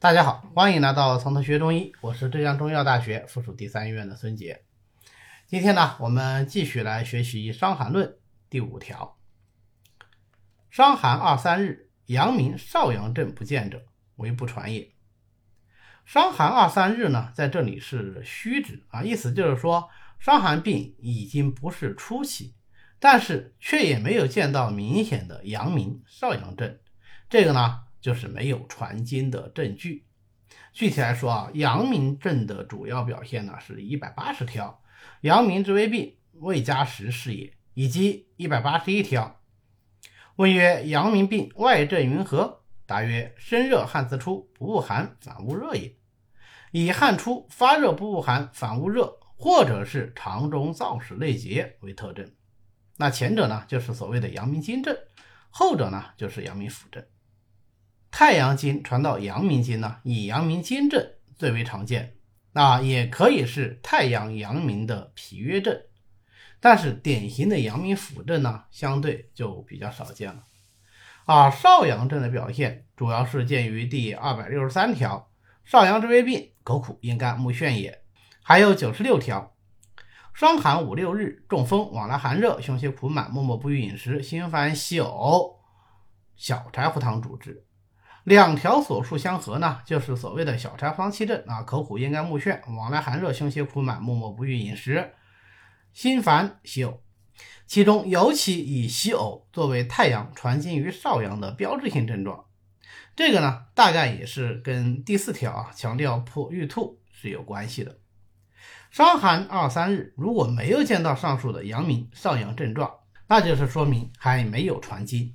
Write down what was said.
大家好，欢迎来到从头学中医，我是浙江中医药大学附属第三医院的孙杰。今天呢，我们继续来学习《伤寒论》第五条：伤寒二三日，阳明少阳症不见者，为不传也。伤寒二三日呢，在这里是虚指啊，意思就是说，伤寒病已经不是初期，但是却也没有见到明显的阳明少阳症，这个呢。就是没有传经的证据。具体来说啊，阳明症的主要表现呢是一百八十条，阳明之微病未加实是也，以及一百八十一条。问曰：阳明病外症云何？答曰：身热汗自出，不恶寒反恶热也。以汗出发热不恶寒反恶热，或者是肠中燥湿内结为特征。那前者呢就是所谓的阳明经症，后者呢就是阳明腑症。太阳经传到阳明经呢，以阳明经症最为常见，那也可以是太阳阳明的脾约症，但是典型的阳明腑症呢，相对就比较少见了。啊，少阳症的表现主要是见于第二百六十三条，少阳之微病，口苦咽干目眩也。还有九十六条，伤寒五六日，中风往来寒热，胸胁苦满，默默不欲饮食，心烦喜呕，小柴胡汤主之。两条所述相合呢，就是所谓的小柴胡汤气症啊，口苦咽干目眩，往来寒热，胸胁苦满，默默不欲饮食，心烦喜呕。其中尤其以喜呕作为太阳传经于少阳的标志性症状。这个呢，大概也是跟第四条啊强调破欲吐是有关系的。伤寒二三日，如果没有见到上述的阳明少阳症状，那就是说明还没有传经。